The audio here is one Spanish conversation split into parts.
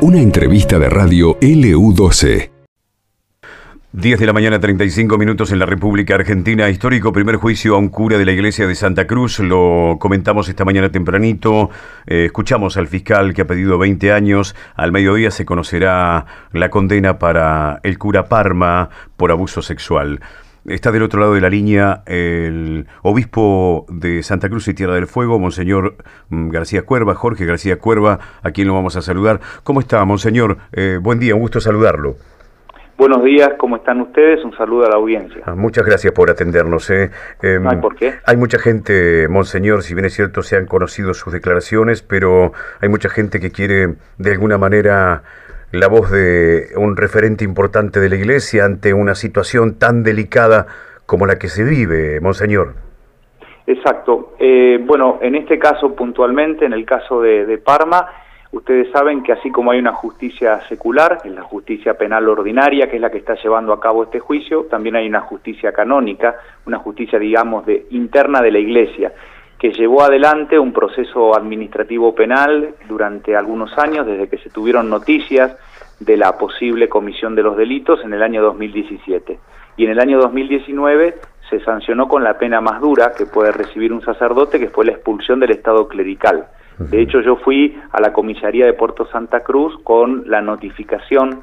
Una entrevista de radio LU12. 10 de la mañana, 35 minutos en la República Argentina. Histórico primer juicio a un cura de la iglesia de Santa Cruz. Lo comentamos esta mañana tempranito. Eh, escuchamos al fiscal que ha pedido 20 años. Al mediodía se conocerá la condena para el cura Parma por abuso sexual. Está del otro lado de la línea el obispo de Santa Cruz y Tierra del Fuego, Monseñor mm, García Cuerva, Jorge García Cuerva, a quien lo vamos a saludar. ¿Cómo está, Monseñor? Eh, buen día, un gusto saludarlo. Buenos días, ¿cómo están ustedes? Un saludo a la audiencia. Ah, muchas gracias por atendernos. Eh. Em, hay por qué. Hay mucha gente, Monseñor, si bien es cierto, se han conocido sus declaraciones, pero hay mucha gente que quiere de alguna manera la voz de un referente importante de la Iglesia ante una situación tan delicada como la que se vive, Monseñor. Exacto. Eh, bueno, en este caso puntualmente, en el caso de, Parma, ustedes saben que así como hay una justicia secular, en la justicia penal ordinaria, que es la que está llevando a cabo este juicio, también hay una justicia canónica, una justicia, digamos, de, interna de la Iglesia que llevó adelante un proceso administrativo penal durante algunos años, desde que se tuvieron noticias de la posible comisión de los delitos en el año 2017. Y en el año 2019 se sancionó con la pena más dura que puede recibir un sacerdote, que fue la expulsión del Estado clerical. De hecho, yo fui a la comisaría de Puerto Santa Cruz con la notificación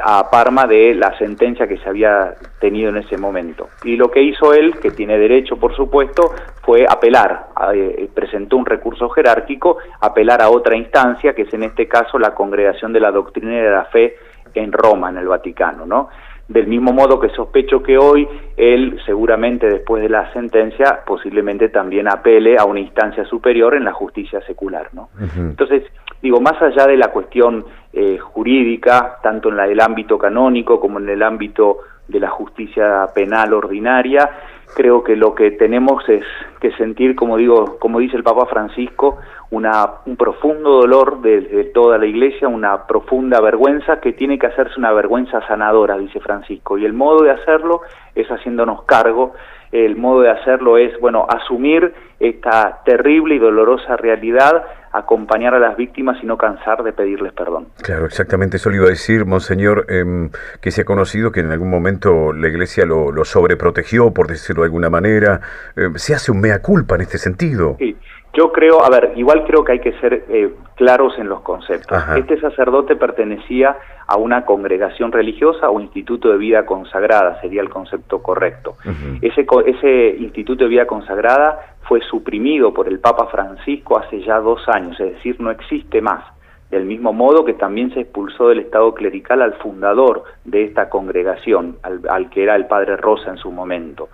a Parma de la sentencia que se había tenido en ese momento. Y lo que hizo él, que tiene derecho por supuesto, fue apelar, eh, presentó un recurso jerárquico, apelar a otra instancia, que es en este caso la Congregación de la Doctrina de la Fe en Roma, en el Vaticano, ¿no? Del mismo modo que sospecho que hoy él, seguramente después de la sentencia, posiblemente también apele a una instancia superior en la justicia secular, ¿no? Entonces, digo, más allá de la cuestión eh, jurídica, tanto en la del ámbito canónico como en el ámbito de la justicia penal ordinaria, creo que lo que tenemos es que sentir, como digo, como dice el Papa Francisco, una, un profundo dolor de, toda la Iglesia, una profunda vergüenza que tiene que hacerse una vergüenza sanadora, dice Francisco, y el modo de hacerlo es haciéndonos cargo, el modo de hacerlo es, bueno, asumir esta terrible y dolorosa realidad acompañar a las víctimas y no cansar de pedirles perdón. Claro, exactamente eso le iba a decir, Monseñor, em, que se ha conocido que en algún momento la Iglesia lo, lo sobreprotegió, por decirlo de alguna manera. Em, ¿Se hace un mea culpa en este sentido? Sí, yo creo, a ver, igual creo que hay que ser eh, claros en los conceptos. Este sacerdote pertenecía a una congregación religiosa o instituto de vida consagrada, sería el concepto correcto. ese, ese instituto de vida consagrada fue suprimido por el Papa Francisco hace ya dos años, es decir, no existe más. Del mismo modo que también se expulsó del Estado clerical al fundador de esta congregación, al, al que era el Padre Rosa en su momento.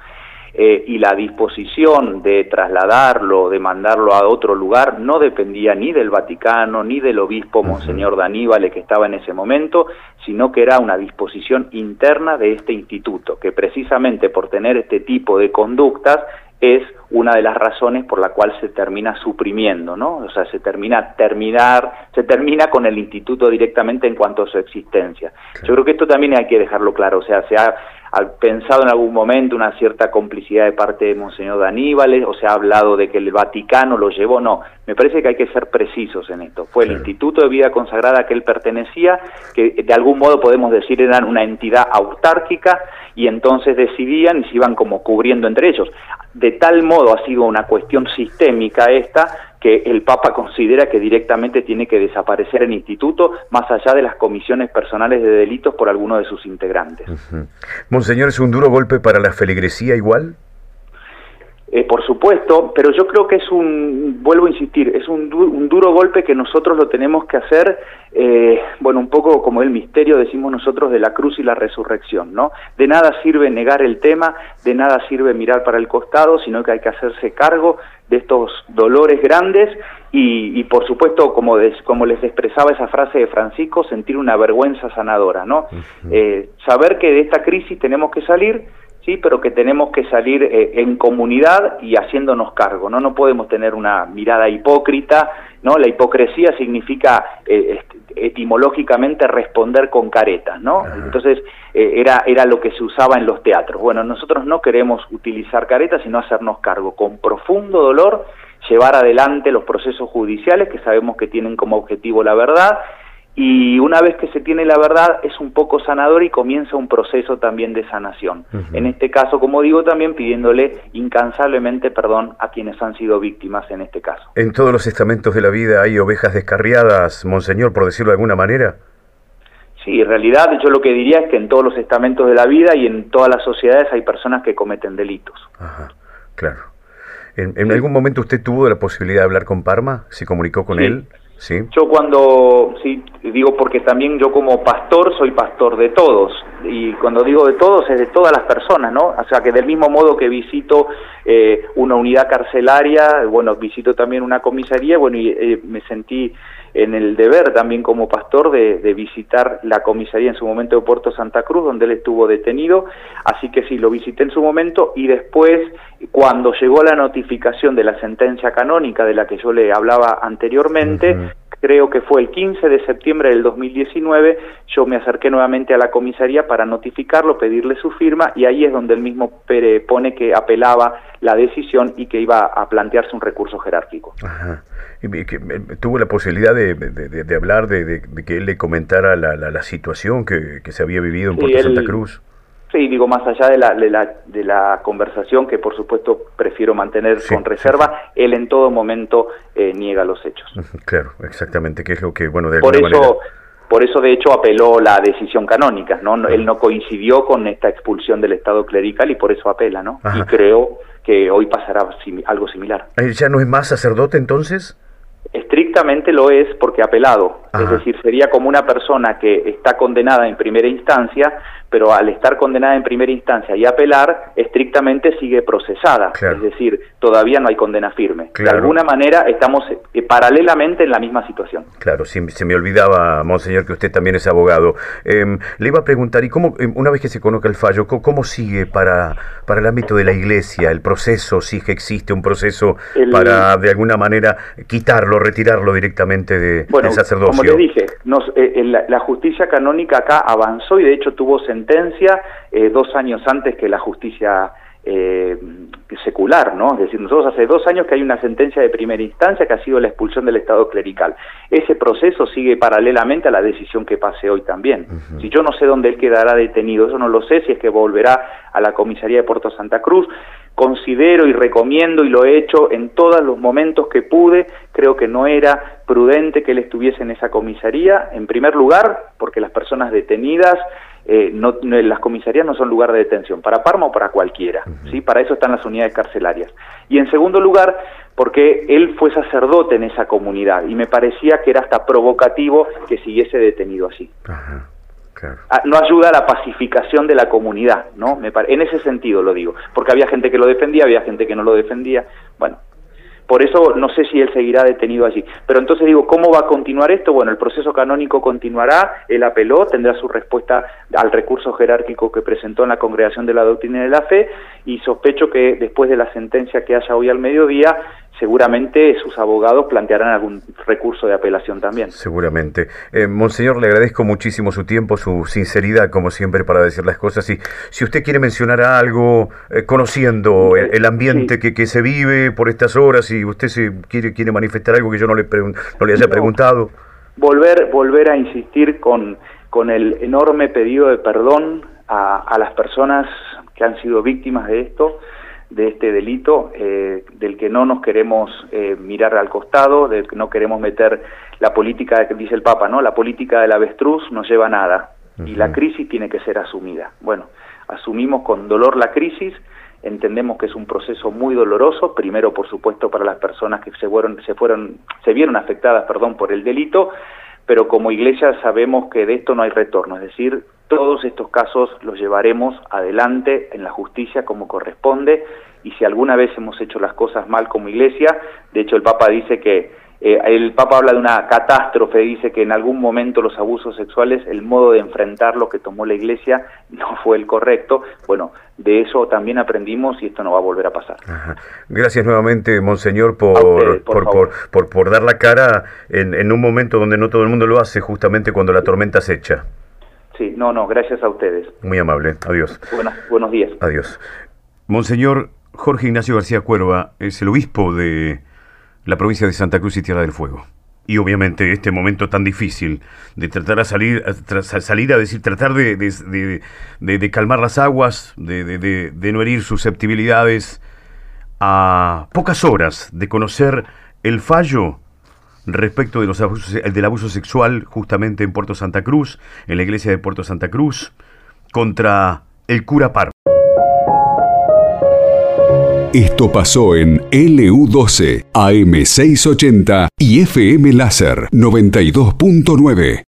Eh, y la disposición de trasladarlo, de mandarlo a otro lugar, no dependía ni del Vaticano, ni del obispo Monseñor Daníbal, que estaba en ese momento, sino que era una disposición interna de este instituto, que precisamente por tener este tipo de conductas es una de las razones por la cual se termina suprimiendo, ¿no? O sea, se termina terminar, se termina con el instituto directamente en cuanto a su existencia. Yo creo que esto también hay que dejarlo claro, o sea, se ha, pensado en algún momento una cierta complicidad de parte de Monseñor Daníbal, o se ha hablado de que el Vaticano lo llevó, no, me parece que hay que ser precisos en esto. Fue el Instituto de Vida Consagrada que él pertenecía, que de algún modo podemos decir eran una entidad autárquica y entonces decidían y se iban como cubriendo entre ellos. De tal modo ha sido una cuestión sistémica esta que el Papa considera que directamente tiene que desaparecer el instituto más allá de las comisiones personales de delitos por alguno de sus integrantes. Monseñor, ¿es un duro golpe para la feligresía igual? Eh, por supuesto, pero yo creo que es un, vuelvo a insistir, es un, un duro golpe que nosotros lo tenemos que hacer, eh, bueno, un poco como el misterio, decimos nosotros, de la cruz y la resurrección, ¿no? De nada sirve negar el tema, de nada sirve mirar para el costado, sino que hay que hacerse cargo de estos dolores grandes y, y por supuesto, como, como les expresaba esa frase de Francisco, sentir una vergüenza sanadora, ¿no? eh, saber que de esta crisis tenemos que salir, sí, pero que tenemos que salir eh, en comunidad y haciéndonos cargo, ¿no? No podemos tener una mirada hipócrita, ¿no? La hipocresía significa eh, etimológicamente responder con caretas, ¿no? Entonces, eh, era, era lo que se usaba en los teatros. Bueno, nosotros no queremos utilizar caretas, sino hacernos cargo con profundo dolor llevar adelante los procesos judiciales que sabemos que tienen como objetivo la verdad y una vez que se tiene la verdad es un poco sanador y comienza un proceso también de sanación. En este caso, como digo, también pidiéndole incansablemente perdón a quienes han sido víctimas en este caso. ¿En todos los estamentos de la vida hay ovejas descarriadas, monseñor, por decirlo de alguna manera? Sí, en realidad yo lo que diría es que en todos los estamentos de la vida y en todas las sociedades hay personas que cometen delitos. Ajá, claro. ¿En, algún momento usted tuvo la posibilidad de hablar con Parma? ¿Se comunicó con él? Yo cuando, sí, digo porque también yo como pastor soy pastor de todos, y cuando digo de todos es de todas las personas, ¿no? O sea que del mismo modo que visito eh, una unidad carcelaria, bueno, visito también una comisaría, bueno, y eh, me sentí en el deber también como pastor de, de, visitar la comisaría en su momento de Puerto Santa Cruz, donde él estuvo detenido, así que sí, lo visité en su momento y después, cuando llegó la notificación de la sentencia canónica de la que yo le hablaba anteriormente, creo que fue el 15 de septiembre del 2019, yo me acerqué nuevamente a la comisaría para notificarlo, pedirle su firma y ahí es donde el mismo pone que apelaba la decisión y que iba a plantearse un recurso jerárquico. Ajá. Y que, tuvo la posibilidad de, de, hablar, de, que él le comentara la, la, situación que, que, se había vivido en Puerto Santa Cruz. Sí, digo, más allá de la, de la, de la conversación, que por supuesto prefiero mantener con reserva, él en todo momento eh, niega los hechos. Claro, exactamente, que es lo que, bueno, de por eso, Por eso, de hecho, apeló la decisión canónica, ¿no? Él no coincidió con esta expulsión del Estado clerical y por eso apela, ¿no? Y creo que hoy pasará algo similar. ¿Él ya no es más sacerdote entonces? Estrictamente lo es porque apelado, es decir, sería como una persona que está condenada en primera instancia, pero al estar condenada en primera instancia y apelar, estrictamente sigue procesada, es decir, todavía no hay condena firme. De alguna manera estamos eh, paralelamente en la misma situación. Claro, se, se, me olvidaba, monseñor, que usted también es abogado. Em, le iba a preguntar, ¿y cómo, em, una vez que se conozca el fallo, cómo, sigue para, para el ámbito de la iglesia el proceso, si que existe un proceso para de alguna manera quitarlo, retirarlo directamente de, del sacerdocio? Como le dije, eh, la, la, justicia canónica acá avanzó y de hecho tuvo sentencia eh, dos años antes que la justicia eh, secular, ¿no? Es decir, nosotros hace dos años que hay una sentencia de primera instancia que ha sido la expulsión del Estado clerical. Ese proceso sigue paralelamente a la decisión que pase hoy también. Si yo no sé dónde él quedará detenido, eso no lo sé, si es que volverá a la comisaría de Puerto Santa Cruz, considero y recomiendo y lo he hecho en todos los momentos que pude, creo que no era prudente que él estuviese en esa comisaría, en primer lugar, porque las personas detenidas eh, no, las comisarías no son lugar de detención, para Parma o para cualquiera, ¿sí? Para eso están las unidades carcelarias. Y en segundo lugar, porque él fue sacerdote en esa comunidad y me parecía que era hasta provocativo que siguiese detenido así. Ah, no ayuda a la pacificación de la comunidad, ¿no? Me en ese sentido lo digo, porque había gente que lo defendía, había gente que no lo defendía. Bueno, por eso no sé si él seguirá detenido allí. Pero entonces digo, ¿cómo va a continuar esto? Bueno, el proceso canónico continuará, él apeló, tendrá su respuesta al recurso jerárquico que presentó en la Congregación de la Doctrina de la Fe y sospecho que después de la sentencia que haya hoy al mediodía, seguramente sus abogados plantearán algún recurso de apelación también. Seguramente. Eh, Monseñor, le agradezco muchísimo su tiempo, su sinceridad, como siempre, para decir las cosas. Y si usted quiere mencionar algo, eh, conociendo el, ambiente que, que, se vive por estas horas, y usted se quiere, quiere manifestar algo que yo no le, no le haya preguntado. Volver, volver a insistir con, con el enorme pedido de perdón a, a las personas que han sido víctimas de esto de este delito, eh, del que no nos queremos eh, mirar al costado, del que no queremos meter la política, dice el Papa, ¿no? La política del avestruz no lleva a nada y la crisis tiene que ser asumida. Bueno, asumimos con dolor la crisis, entendemos que es un proceso muy doloroso, primero por supuesto para las personas que se fueron, se fueron, se vieron afectadas, perdón, por el delito, pero como iglesia sabemos que de esto no hay retorno, es decir, todos estos casos los llevaremos adelante en la justicia como corresponde y si alguna vez hemos hecho las cosas mal como iglesia, de hecho el Papa dice que eh, el Papa habla de una catástrofe, dice que en algún momento los abusos sexuales, el modo de enfrentar lo que tomó la Iglesia no fue el correcto. Bueno, de eso también aprendimos y esto no va a volver a pasar. Gracias nuevamente, Monseñor, por, por, por, por, dar la cara en, en un momento donde no todo el mundo lo hace, justamente cuando la tormenta se echa. Sí, no, no, gracias a ustedes. Muy amable, adiós. buenos días. Adiós. Monseñor Jorge Ignacio García Cuerva es el obispo de la provincia de Santa Cruz y Tierra del Fuego. Y obviamente este momento tan difícil de tratar a salir, a, salir a decir, tratar de, de, calmar las aguas, de, no herir susceptibilidades, a pocas horas de conocer el fallo respecto de los del abuso sexual justamente en Puerto Santa Cruz, en la iglesia de Puerto Santa Cruz, contra el cura Par. Esto pasó en LU12, AM680 y FM Láser 92.9.